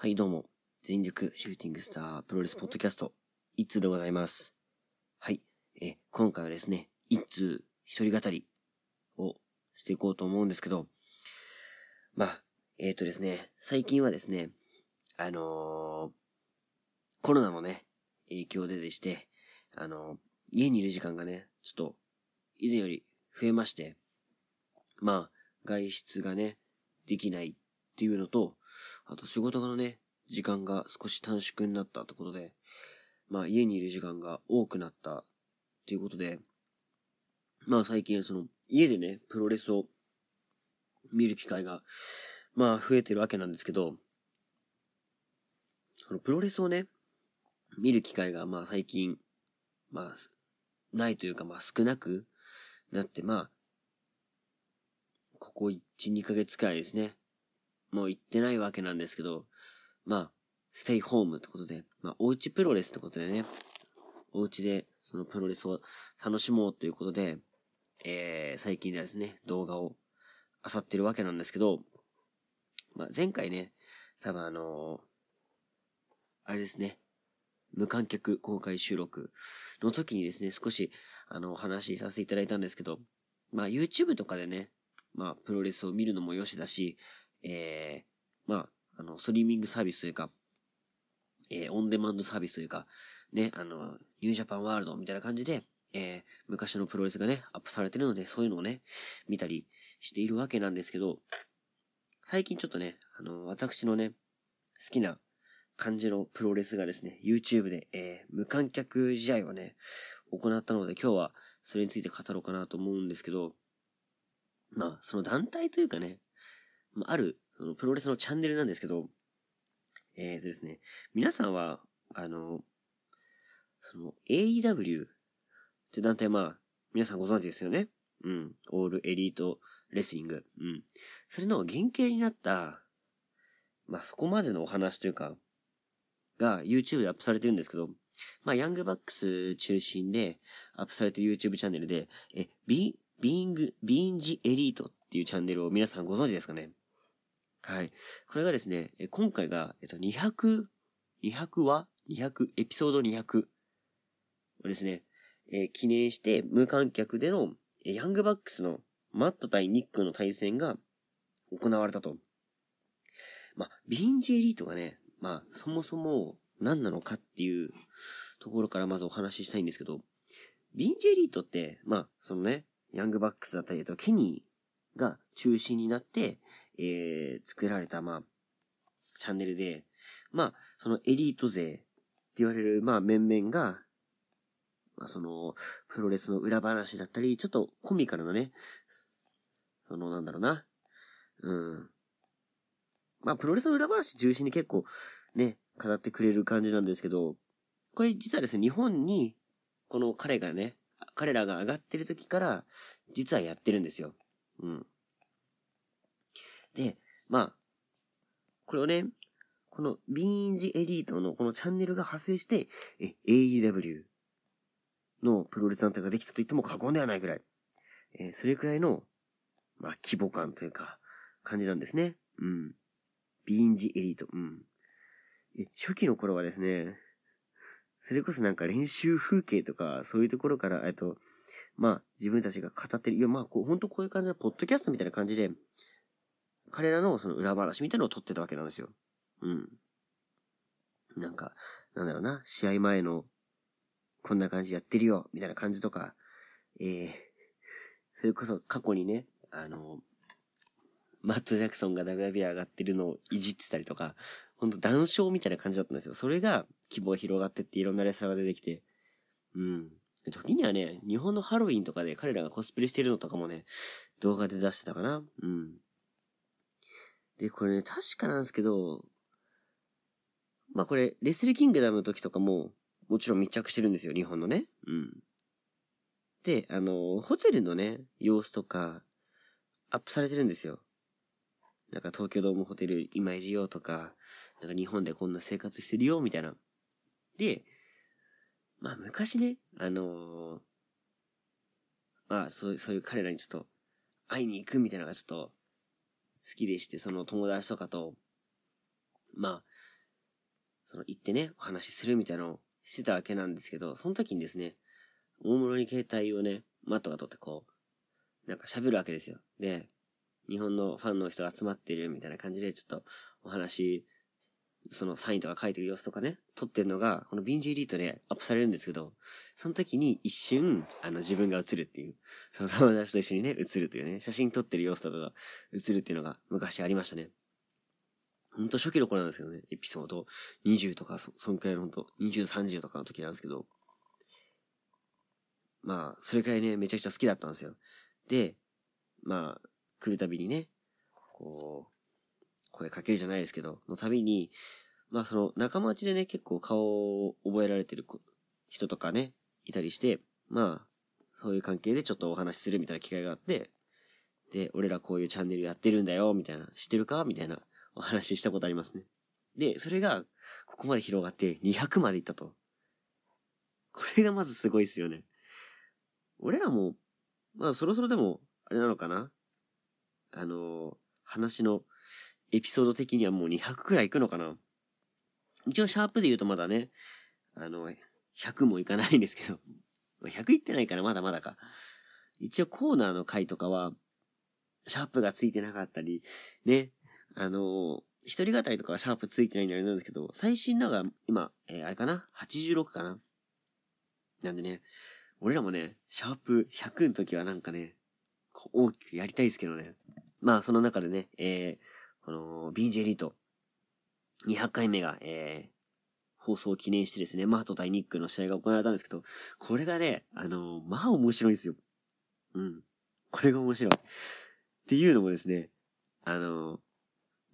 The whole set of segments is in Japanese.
はい、どうも。全力シューティングスタープロレスポッドキャスト、一通でございます。はい。え、今回はですね、一通一人語りをしていこうと思うんですけど、まあ、えっ、とですね、最近はですね、あのーコロナのね、影響ででして、あのー家にいる時間がね、ちょっと、以前より増えまして、まあ、外出がね、できないっていうのと、あと仕事のね、時間が少し短縮になったってことで、まあ家にいる時間が多くなったっていうことで、まあ最近その家でね、プロレスを見る機会が、まあ増えてるわけなんですけど、そのプロレスをね、見る機会がまあ最近、まあ、ないというかまあ少なくなって、まあ、ここ1、2ヶ月くらいですね。もう行ってないわけなんですけど、まあ、ステイホームってことで、まあ、おうちプロレスってことでね、お家でそのプロレスを楽しもうということで、えー、最近ではですね、動画を漁ってるわけなんですけど、まあ、前回ね、多分あのーあれですね、無観客公開収録の時にですね、少し、あの、お話しさせていただいたんですけど、まあ、YouTube とかでね、まあ、プロレスを見るのもよしだし、えー、まあ、あの、ストリーミングサービスというか、えー、オンデマンドサービスというか、ね、あの、ニュージャパンワールドみたいな感じで、えー、昔のプロレスがね、アップされてるので、そういうのをね、見たりしているわけなんですけど、最近ちょっとね、あの、私のね、好きな感じのプロレスがですね、YouTube で、えー、無観客試合をね、行ったので、今日はそれについて語ろうかなと思うんですけど、まあ、その団体というかね、あ、る、そのプロレスのチャンネルなんですけど、えーとですね、皆さんは、あの、その AEW って団体まあ、皆さんご存知ですよね？うん。オールエリートレスリング。うん。それの原型になった、まあそこまでのお話というか、が YouTube でアップされてるんですけど、まあヤングバックス中心でアップされてる YouTube チャンネルで、え、ビ、ビーング、ビーンジエリートっていうチャンネルを皆さんご存知ですかね？はい。これがですね、今回が、えっと、200、200話 ?200、エピソード200をですね、えー記念して無観客での、ヤングバックスのマット対ニックの対戦が行われたと。まあ、ビンジエリートがね、まあ、そもそも何なのかっていうところからまずお話ししたいんですけど、ビンジエリートって、まあ、そのね、ヤングバックスだったり、あとケニーが中心になって、えー、作られた、まあ、チャンネルで、まあ、そのエリート勢って言われる、まあ、面々が、まあ、その、プロレスの裏話だったり、ちょっとコミカルなね、その、なんだろうな、うん。まあ、プロレスの裏話中心に結構、ね、語ってくれる感じなんですけど、これ実はですね、日本に、この彼がね、彼らが上がってる時から、実はやってるんですよ。うん。で、まあ、これをね、このビーンジエリートのこのチャンネルが派生して、え、AEW のプロレス団体ができたと言っても過言ではないぐらい、えーそれくらいの、まあ、規模感というか、感じなんですね。うん。ビーンジエリート。うん。え、初期の頃はですね、それこそなんか練習風景とか、そういうところから、えっと、まあ、自分たちが語ってる、いや、まあ、こう、本当こういう感じの、ポッドキャストみたいな感じで、彼らのその裏話みたいなのを撮ってたわけなんですよ。うん。なんか、なんだろうな、試合前の、こんな感じやってるよ、みたいな感じとか、えー、それこそ過去にね、あの、マット・ジャクソンが WB 上がってるのをいじってたりとか、ほんと談笑みたいな感じだったんですよ。それが希望が広がってっていろんなレスラーが出てきて、うん。時にはね、日本のハロウィンとかで彼らがコスプレしてるのとかもね、動画で出してたかな。うん。で、これね、確かなんですけど、まあこれ、レスリーキングダムの時とかも、もちろん密着してるんですよ、日本のね。うん。で、あの、ホテルのね、様子とか、アップされてるんですよ。なんか東京ドームホテル今いるよとか、なんか日本でこんな生活してるよ、みたいな。で、まあ昔ね、あのーまあそうそういう彼らにちょっと会いに行くみたいなのがちょっと好きでして、その友達とかと、まあその行ってね、お話しするみたいなのをしてたわけなんですけど、その時にですね、大室に携帯をね、マットが取ってこう、なんか喋るわけですよ。で、日本のファンの人が集まってるみたいな感じで、ちょっとお話、そのサインとか書いてる様子とかね、撮ってるのが、このビンジエリートでアップされるんですけど、その時に一瞬、あの自分が映るっていう、その友達と一緒にね、映るというね、写真撮ってる様子とかが映るっていうのが昔ありましたね。ほんと初期の頃なんですけどね、エピソード20とか、そ、そんくらいのほんと、20、30とかの時なんですけど、まあ、それくらいね、めちゃくちゃ好きだったんですよ。で、まあ、来るたびにね、こう、声かけるじゃないですけど、のたびに、まあその仲間内でね、結構顔を覚えられてる人とかね、いたりして、まあ、そういう関係でちょっとお話しするみたいな機会があって、で、俺らこういうチャンネルやってるんだよ、みたいな、知ってるか？みたいなお話ししたことありますね。で、それが、ここまで広がって200までいったと。これがまずすごいっすよね。俺らも、まあそろそろでも、あれなのかな？あのー、話のエピソード的にはもう200くらいいくのかな一応シャープで言うとまだね、あの、100もいかないんですけど、100いってないからまだまだか。一応コーナーの回とかは、シャープがついてなかったり、ね、あの、一人語りとかはシャープついてないんであれなんですけど、最新のが今、えー、あれかな ?86 かな？なんでね、俺らもね、シャープ100の時はなんかね、大きくやりたいですけどね。まあ、その中でね、えー、この、ビンジェリート、200回目が、えー、放送を記念してですね、マート対ニックの試合が行われたんですけど、これがね、あのー、まあ面白いんですよ。うん。これが面白い。っていうのもですね、あの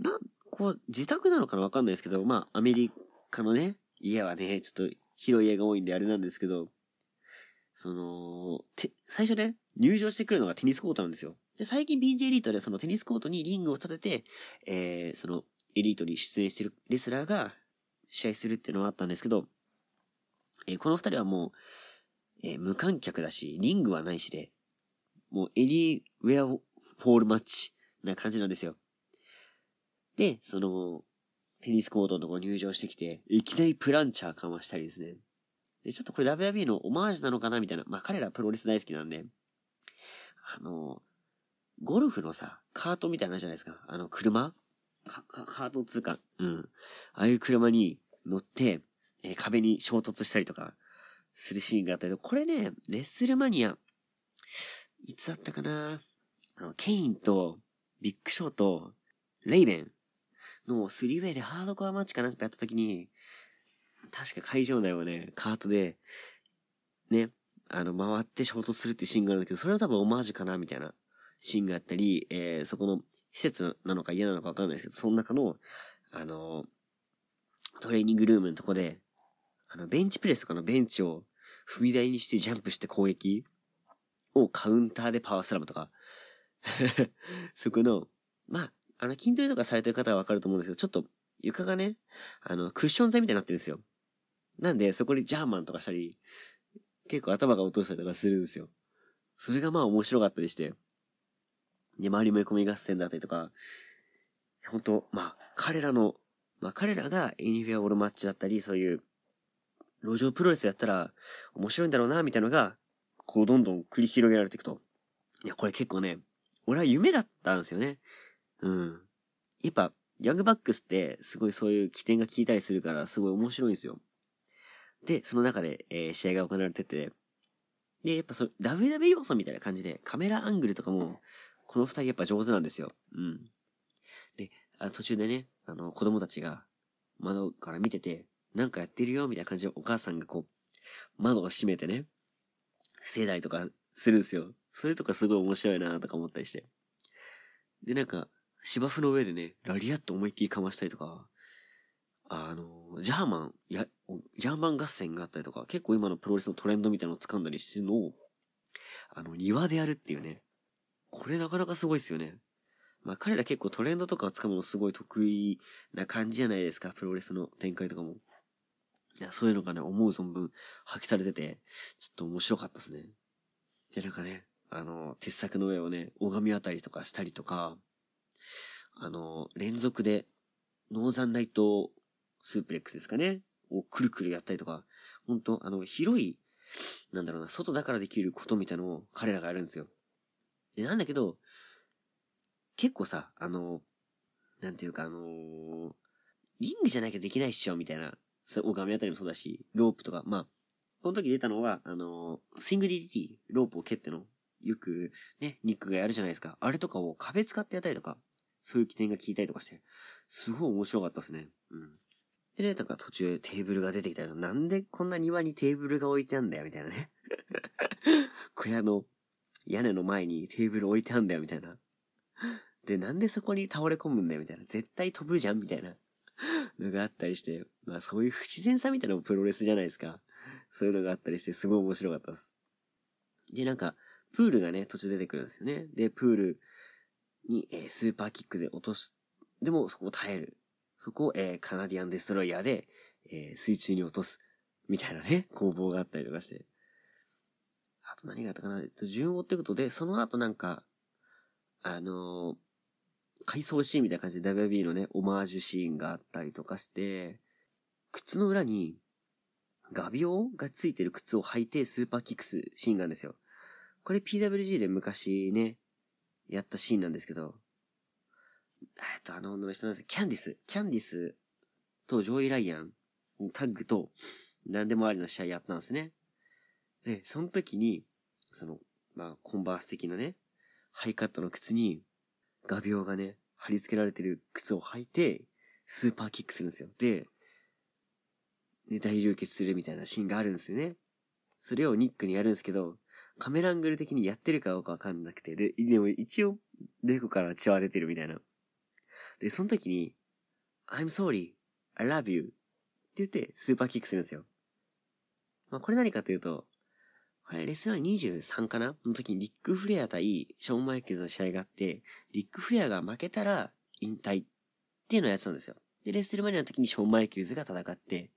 ー、な、こう、自宅なのかなわかんないですけど、まあ、アメリカのね、家はね、ちょっと広い家が多いんであれなんですけど、その、て、最初ね、入場してくるのがテニスコートなんですよ。で、最近 BJ エリートでそのテニスコートにリングを立てて、えー、その、エリートに出演してるレスラーが試合するっていうのがあったんですけど、えー、この二人はもう、えー、無観客だし、リングはないしで、もうエリーウェアフォールマッチな感じなんですよ。で、その、テニスコートのとこ入場してきて、いきなりプランチャーかましたりですね。で、ちょっとこれ WW のオマージュなのかなみたいな。まあ、彼らプロレス大好きなんで、あの、ゴルフのさ、カートみたいなじゃないですか。あの、車？カート通貨？うん。ああいう車に乗って、えー、壁に衝突したりとか、するシーンがあったけど、これね、レッスルマニア、いつだったかな？あの、ケインと、ビッグショーと、レイベンのスリーウェイでハードコアマッチかなんかやった時に、確か会場内をね、カートで、ね、あの、回って衝突するっていうシーンがあるんだけど、それは多分オマージュかなみたいなシーンがあったり、えー、そこの施設なのか嫌なのかわかんないですけど、その中の、あの、トレーニングルームのとこで、あの、ベンチプレスとかのベンチを踏み台にしてジャンプして攻撃をカウンターでパワースラムとか そこの、まあ、あの、筋トレとかされてる方はわかると思うんですけど、ちょっと床がね、あの、クッション材みたいになってるんですよ。なんで、そこにジャーマンとかしたり、結構頭が落としたりとかするんですよ。それがまあ面白かったりして。で、周りも込み合戦だったりとか、本当まあ、彼らの、まあ彼らがエニフェアオールマッチだったり、そういう、路上プロレスやったら面白いんだろうな、みたいなのが、こうどんどん繰り広げられていくと。いや、これ結構ね、俺は夢だったんですよね。うん。やっぱ、ヤングバックスって、すごいそういう起点が効いたりするから、すごい面白いんですよ。で、その中で、えー、試合が行われてて、で、やっぱそ WW 要素みたいな感じで、カメラアングルとかも、この二人やっぱ上手なんですよ。うん。で、あ途中でね、あの、子供たちが窓から見てて、なんかやってるよ、みたいな感じでお母さんがこう、窓を閉めてね、防いだりとかするんですよ。それとかすごい面白いなとか思ったりして。で、なんか、芝生の上でね、ラリアット思いっきりかましたりとか、あの、ジャーマン、や、ジャーマン合戦があったりとか、結構今のプロレスのトレンドみたいなのを掴んだりしてるのを、あの、庭でやるっていうね。これなかなかすごいっすよね。まあ彼ら結構トレンドとかを掴むのすごい得意な感じじゃないですか、プロレスの展開とかも。いや、そういうのがね、思う存分発揮されてて、ちょっと面白かったですね。で、なんかね、あの、鉄柵の上をね、拝み渡りとかしたりとか、あの、連続で、ノーザンナイトスープレックスですかね。をくるくるやったりとか、本当あの、広い、なんだろうな、外だからできることみたいのを彼らがやるんですよ。で、なんだけど、結構さ、あの、なんていうかあのー、リングじゃなきゃできないっしょ、みたいな。オガミあたりもそうだし、ロープとか、まあ、この時出たのは、あのー、スイング DDT、ロープを蹴っての、よく、ね、ニックがやるじゃないですか。あれとかを壁使ってやったりとか、そういう起点が効いたりとかして、すごい面白かったですね。うん。でね、なんか途中テーブルが出てきたら、なんでこんな庭にテーブルが置いてあんだよ、みたいなね。小屋の屋根の前にテーブル置いてあんだよ、みたいな。で、なんでそこに倒れ込むんだよ、みたいな。絶対飛ぶじゃん、みたいな。のがあったりして、まあそういう不自然さみたいなのもプロレスじゃないですか。そういうのがあったりして、すごい面白かったです。で、なんか、プールがね、途中出てくるんですよね。で、プールに、えー、スーパーキックで落とす。でも、そこを耐える。そこを、えー、カナディアンデストロイヤーで、えー、水中に落とす。みたいなね、攻防があったりとかして。あと何があったかなえっと、順を追っていくことで、その後なんか、あのー、回想シーンみたいな感じで WB のね、オマージュシーンがあったりとかして、靴の裏に画鋲がついてる靴を履いてスーパーキックスシーンがあるんですよ。これ PWG で昔ね、やったシーンなんですけど、えっと、あの女の人なんですキャンディス。キャンディスとジョイ・ライアン、タッグと何でもありの試合やったんですね。で、その時に、その、まあ、コンバース的なね、ハイカットの靴に、画鋲がね、貼り付けられてる靴を履いて、スーパーキックするんですよ。で、ね、大流血するみたいなシーンがあるんですよね。それをニックにやるんですけど、カメラアングル的にやってるかどうかわかんなくて、で、でも一応、デコから血は出てるみたいな。で、その時に、I'm sorry, I love you って言って、スーパーキックするんですよ。まあ、これ何かというと、これレスラー23かな？の時にリック・フレア対ショーン・マイケルズの試合があって、リック・フレアが負けたら引退っていうのをやってたんですよ。で、レッスルマニアの時にショーン・マイケルズが戦って、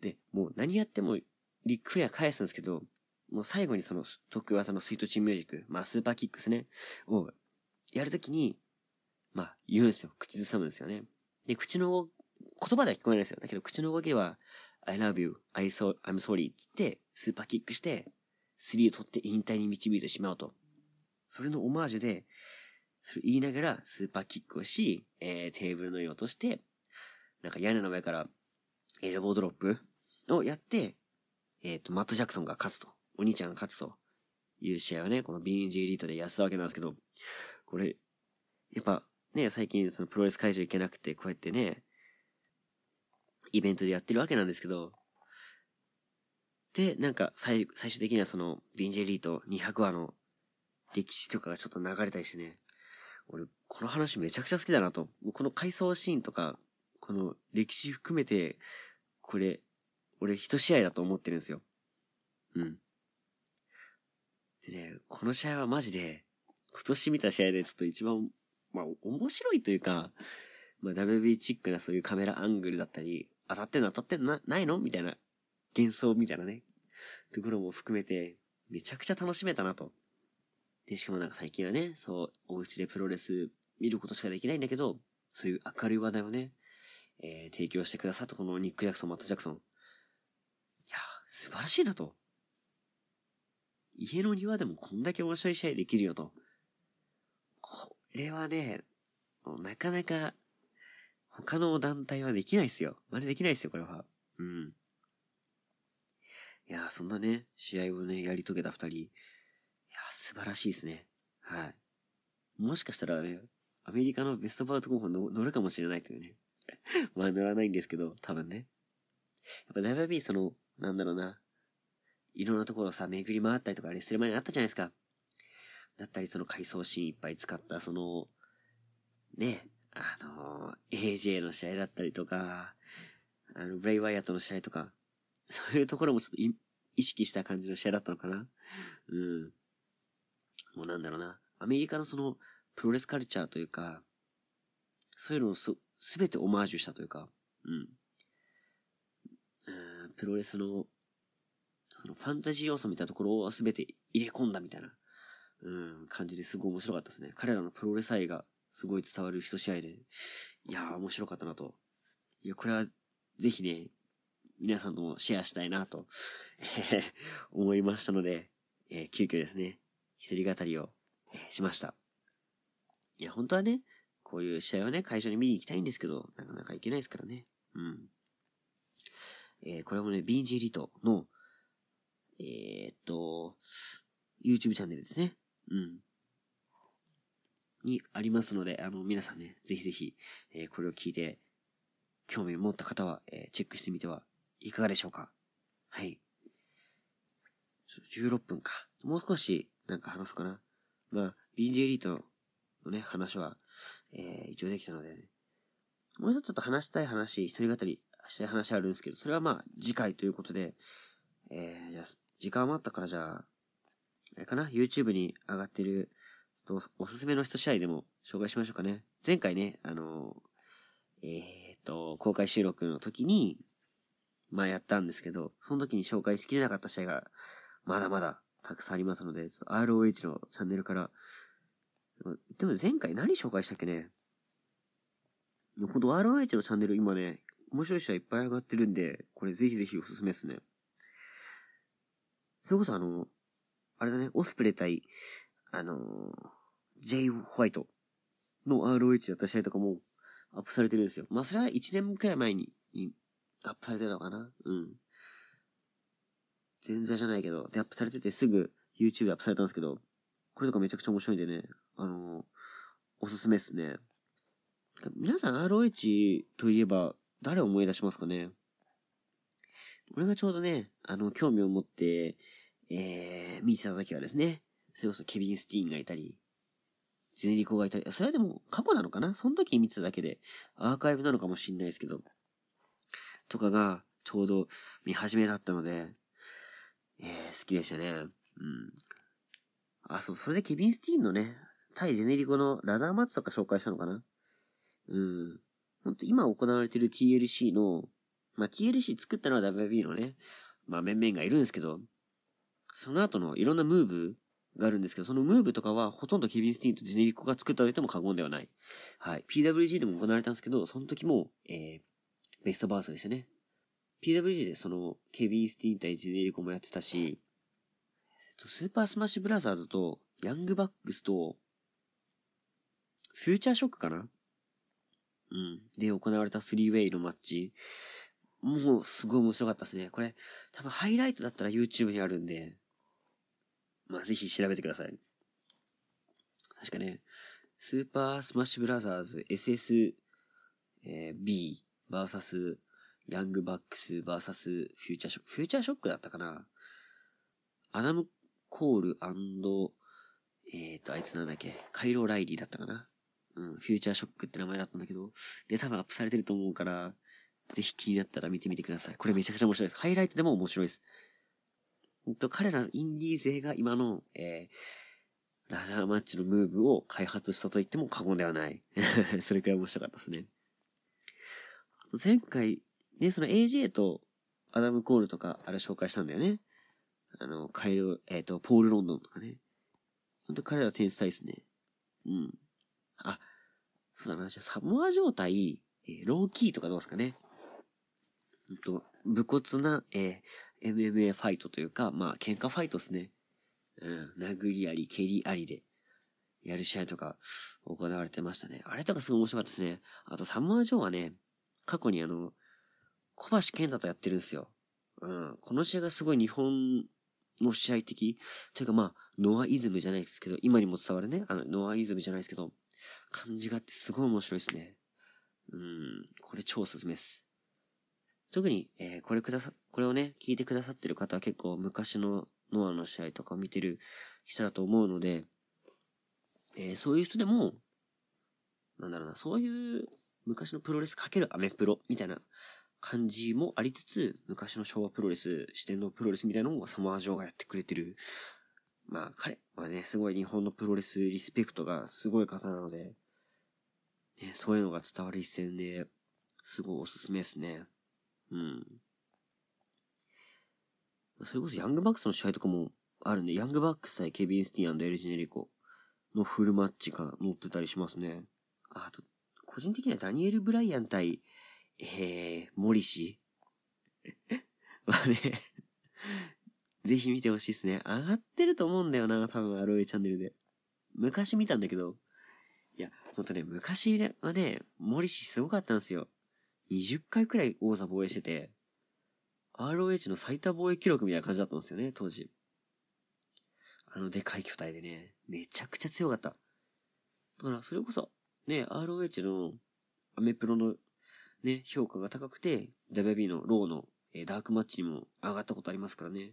で、もう何やってもリック・フレア返すんですけど、もう最後にその特技のスイートチームミュージック、まあスーパーキックスね、をやるときに、まあ言うんですよ。口ずさむんですよね。で、口の言葉では聞こえないですよ。だけど口の動きは、I love you, I so, I'm sorry っつって、スーパーキックして、3を取って引退に導いてしまうと。それのオマージュで、それ言いながらスーパーキックをし、えー、テーブルの上を落として、なんか屋根の上からエルボードロップをやって、えっ、ー、と、マット・ジャクソンが勝つと。お兄ちゃんが勝つという試合をね、この BNG エリートでやったわけなんですけど、これ、やっぱね、最近そのプロレス会場行けなくて、こうやってね、イベントでやってるわけなんですけど、で、なんか最、最終的にはその、ビンジェリート200話の歴史とかがちょっと流れたりしてね、俺、この話めちゃくちゃ好きだなと。もうこの回想シーンとか、この歴史含めて、これ、俺一試合だと思ってるんですよ。うん。でね、この試合はマジで、今年見た試合でちょっと一番、まあ、面白いというか、まあ、WB チックなそういうカメラアングルだったり、当たってんの当たってんの、ないのみたいな、幻想みたいなね、ところも含めて、めちゃくちゃ楽しめたなと。で、しかもなんか最近はね、そう、お家でプロレス見ることしかできないんだけど、そういう明るい話題をね、えー、提供してくださったこのニック・ジャクソン、マット・ジャクソン。いや素晴らしいなと。家の庭でもこんだけ面白い試合できるよと。これはね、なかなか、他の団体はできないっすよ。真似できないっすよ、これは。うん。いやそんなね、試合をね、やり遂げた二人。いや素晴らしいですね。はい。もしかしたらね、アメリカのベストバウト候補に乗るかもしれないというね。まあ乗らないんですけど、多分ね。やっぱ WB その、なんだろうな。いろんなところをさ、巡り回ったりとかレスル前にあったじゃないですか。だったりその回想シーンいっぱい使ったその、ね、あのー、AJ の試合だったりとか、あの、ブレイワイアットの試合とか、そういうところもちょっと意識した感じの試合だったのかな？うん。もうなんだろうな。アメリカのその、プロレスカルチャーというか、そういうのをす、すべてオマージュしたというか、うん。うんプロレスのそのファンタジー要素みたいなところを全て入れ込んだみたいな、うん、感じですごい面白かったですね。彼らのプロレス愛がすごい伝わる一試合で、いやー面白かったなと。いや、これはぜひね、皆さんともシェアしたいなと、え思いましたので、えー、急遽ですね、一人語りを、えー、しました。いや、本当はね、こういう試合をね、会場に見に行きたいんですけど、なかなか行けないですからね。うん。えー、これもね、BG リトの、えー、っと、YouTube チャンネルですね。うん。にありますので、あの、皆さんね、ぜひぜひ、えー、これを聞いて、興味を持った方は、えー、チェックしてみてはいかがでしょうか？はい。16分か。もう少し、なんか話すかな。まあ、BJ エリートのね、話は、えー、一応できたので、ね、もう一つちょっと話したい話、一人語りしたい話あるんですけど、それはまあ、次回ということで、えー、じゃ、時間余ったからじゃあ、あれかな ?YouTube に上がってる、ちょっとおすすめの一試合でも紹介しましょうかね。前回ね、あのー、えー、っと、公開収録の時に、まあやったんですけど、その時に紹介しきれなかった試合が、まだまだたくさんありますので、ちょっと ROH のチャンネルから、でも前回何紹介したっけね？ほんと ROH のチャンネル今ね、面白い試合いっぱい上がってるんで、これぜひぜひおすすめですね。それこそあの、あれだね、オスプレイ対、あのー、ジェイ・ホワイトの ROH やった試合とかもアップされてるんですよ。まあ、それは1年くらい前にアップされてたのかな？うん。前座じゃないけど、で、アップされててすぐ YouTube でアップされたんですけど、これとかめちゃくちゃ面白いんでね、あのー、おすすめっすね。皆さん ROH といえば誰を思い出しますかね？俺がちょうどね、あの、興味を持って、えー、見てた時はですね、それこそケビン・スティーンがいたり、ゼネリコがいたり、それはでも過去なのかな？その時に見てただけで、アーカイブなのかもしんないですけど、とかがちょうど見始めだったので、えー、好きでしたね。うん。あ、そう、それでケビン・スティーンのね、対ジェネリコのラダーマッチとか紹介したのかな？うん。ほんと今行われてる TLC の、まあ、TLC 作ったのは WWE のね、まあ、面々がいるんですけど、その後のいろんなムーブがあるんですけど、そのムーブとかはほとんどケビン・スティーンとジェネリコが作ったと言っても過言ではない。はい。PWG でも行われたんですけど、その時も、えー、ベストバウトでしたね。PWG でその、ケビン・スティーン対ジェネリコもやってたし、スーパースマッシュブラザーズと、ヤングバックスと、フューチャーショックかな？うん。で行われたスリーウェイのマッチ。もう、すごい面白かったですね。これ、多分ハイライトだったら YouTube にあるんで、まあ、ぜひ調べてください。確かね、スーパースマッシュブラザーズ SSB、えー、VS ヤングバックス VS フューチャーショック。フューチャーショックだったかな？アダム・コールえっ、ー、と、あいつなんだっけ？カイロ・ライリーだったかな？うん、フューチャーショックって名前だったんだけど、で、多分アップされてると思うから、ぜひ気になったら見てみてください。これめちゃくちゃ面白いです。ハイライトでも面白いです。ほんと、彼らのインディー勢が今の、えー、ラダーマッチのムーブを開発したと言っても過言ではない。それくらい面白かったですね。と前回、ね、その AJ とアダム・コールとか、あれ紹介したんだよね。あの、カイル、えっ、ー、と、ポール・ロンドンとかね。ほんと彼ら天才ですね。うん。あ、そうだな、じゃサモア状態、えー、ローキーとかどうですかね。うんと、武骨な、えー、MMA ファイトというか、まあ、喧嘩ファイトですね。うん、殴りあり、蹴りありで、やる試合とか、行われてましたね。あれとかすごい面白かったですね。あと、サモア・ジョーはね、過去にあの、小橋健太とやってるんですよ。うん。この試合がすごい日本の試合的、というかまあ、ノアイズムじゃないですけど、今にも伝わるね、あの、ノアイズムじゃないですけど、感じがあってすごい面白いですね。うん、これ超おすすめです。特に、えー、これくださ、これをね、聞いてくださってる方は結構昔のノアの試合とかを見てる人だと思うので、えー、そういう人でも、なんだろうな、そういう昔のプロレスかけるアメプロみたいな感じもありつつ、昔の昭和プロレス、視点のプロレスみたいなのをサモアジョーがやってくれてる。まあ彼はね、すごい日本のプロレスリスペクトがすごい方なので、ね、そういうのが伝わる一戦で、すごいおすすめですね。うん。それこそヤングバックスの試合とかもあるんで、ヤングバックス対ケビン・スティーンエルジネリコのフルマッチが載ってたりしますね。あと、個人的にはダニエル・ブライアン対えー、森氏 はねぜひ見てほしいですね。上がってると思うんだよな、多分 ROA チャンネルで。昔見たんだけど、いや、ほんとね、昔はね、森氏すごかったんですよ。20回くらい王座防衛してて、ROH の最多防衛記録みたいな感じだったんですよね、当時。あのでかい巨体でね、めちゃくちゃ強かった。だから、それこそ、ね、ROH のアメプロのね、評価が高くて、WB のローの、えー、ダークマッチにも上がったことありますからね。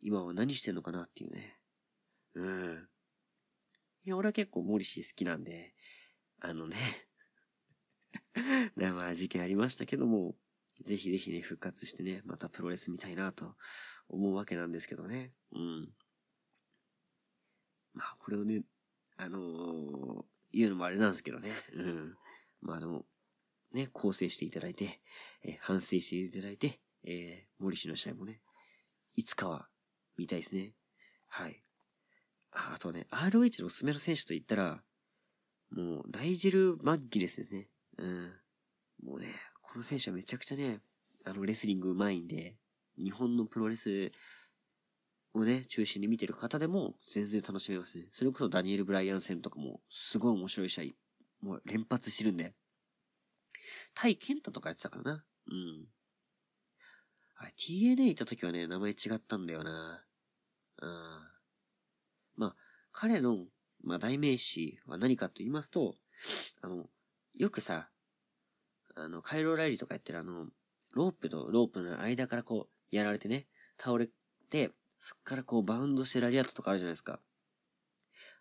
今は何してんのかなっていうね。うん。いや、俺は結構モリシー好きなんで、あのね まあ事件ありましたけども、ぜひぜひね、復活してね、またプロレス見たいなと思うわけなんですけどね。うん。まあ、これをね、あのー、言うのもあれなんですけどね。うん。まあでも、ね、構成していただいて、えー、反省していただいて、えー、森氏の試合もね、いつかは見たいですね。はい。ああとね、ROH のおすすめの選手と言ったら、もう、ダイジル・マッギレスですね。うん。もうね、この選手はめちゃくちゃね、あの、レスリング上手いんで、日本のプロレスをね、中心に見てる方でも全然楽しめますね。それこそダニエル・ブライアン戦とかもすごい面白い試合、もう連発してるんで。対ケンタとかやってたからな。うん。あれ、TNA 行った時はね、名前違ったんだよな。うん。まあ、彼の、まあ、代名詞は何かと言いますと、あの、よくさ、あの、カイロライリーとかやってるあの、ロープとロープの間からこう、やられてね、倒れて、そっからこう、バウンドしてラリアットとかあるじゃないですか。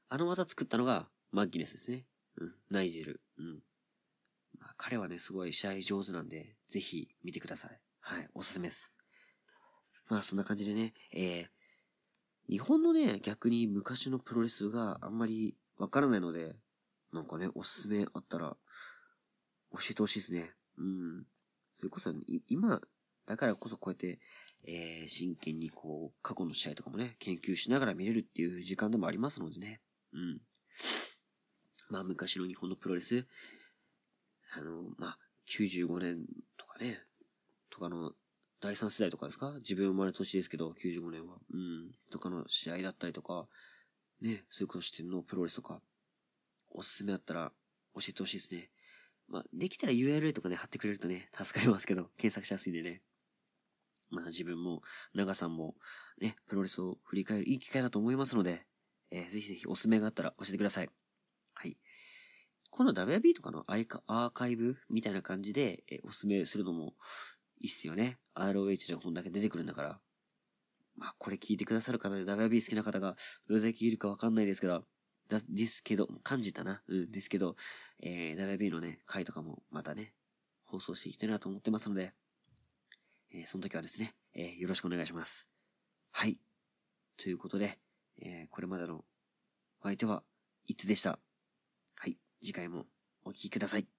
あの技作ったのが、マッギネスですね。うん、ナイジェル。うん。まあ、彼はね、すごい試合上手なんで、ぜひ見てください。はい、おすすめです。まあ、そんな感じでね、えー、日本のね、逆に昔のプロレスがあんまりわからないので、なんかね、おすすめあったら、教えてほしいですね。うん。それこそ、今、だからこそこうやって、えー、真剣にこう、過去の試合とかもね、研究しながら見れるっていう時間でもありますのでね。うん。まあ、昔の日本のプロレス、あの、まあ、95年とかね、とかの、第3世代とかですか？自分生まれ年ですけど、95年は。うん。とかの試合だったりとか、ね、そういうことしてんのプロレスとか、おすすめだったら教えてほしいですね。まあ、できたら URL とかね、貼ってくれるとね、助かりますけど、検索しやすいんでね。まあ自分も、長さんも、ね、プロレスを振り返るいい機会だと思いますので、えー、ぜひぜひおすすめがあったら教えてください。はい。この WB とかのアイカアーカイブみたいな感じで、えー、おすすめするのもいいっすよね。ROH でこんだけ出てくるんだから。まあこれ聞いてくださる方で WB 好きな方がどれだけいるかわかんないですけど、だ、ですけど、感じたな。うん、ですけど、えー、WB のね、回とかもまたね、放送していきたいなと思ってますので、えー、その時はですね、えー、よろしくお願いします。はい。ということで、えー、これまでのお相手は、いつでした？はい。次回もお聴きください。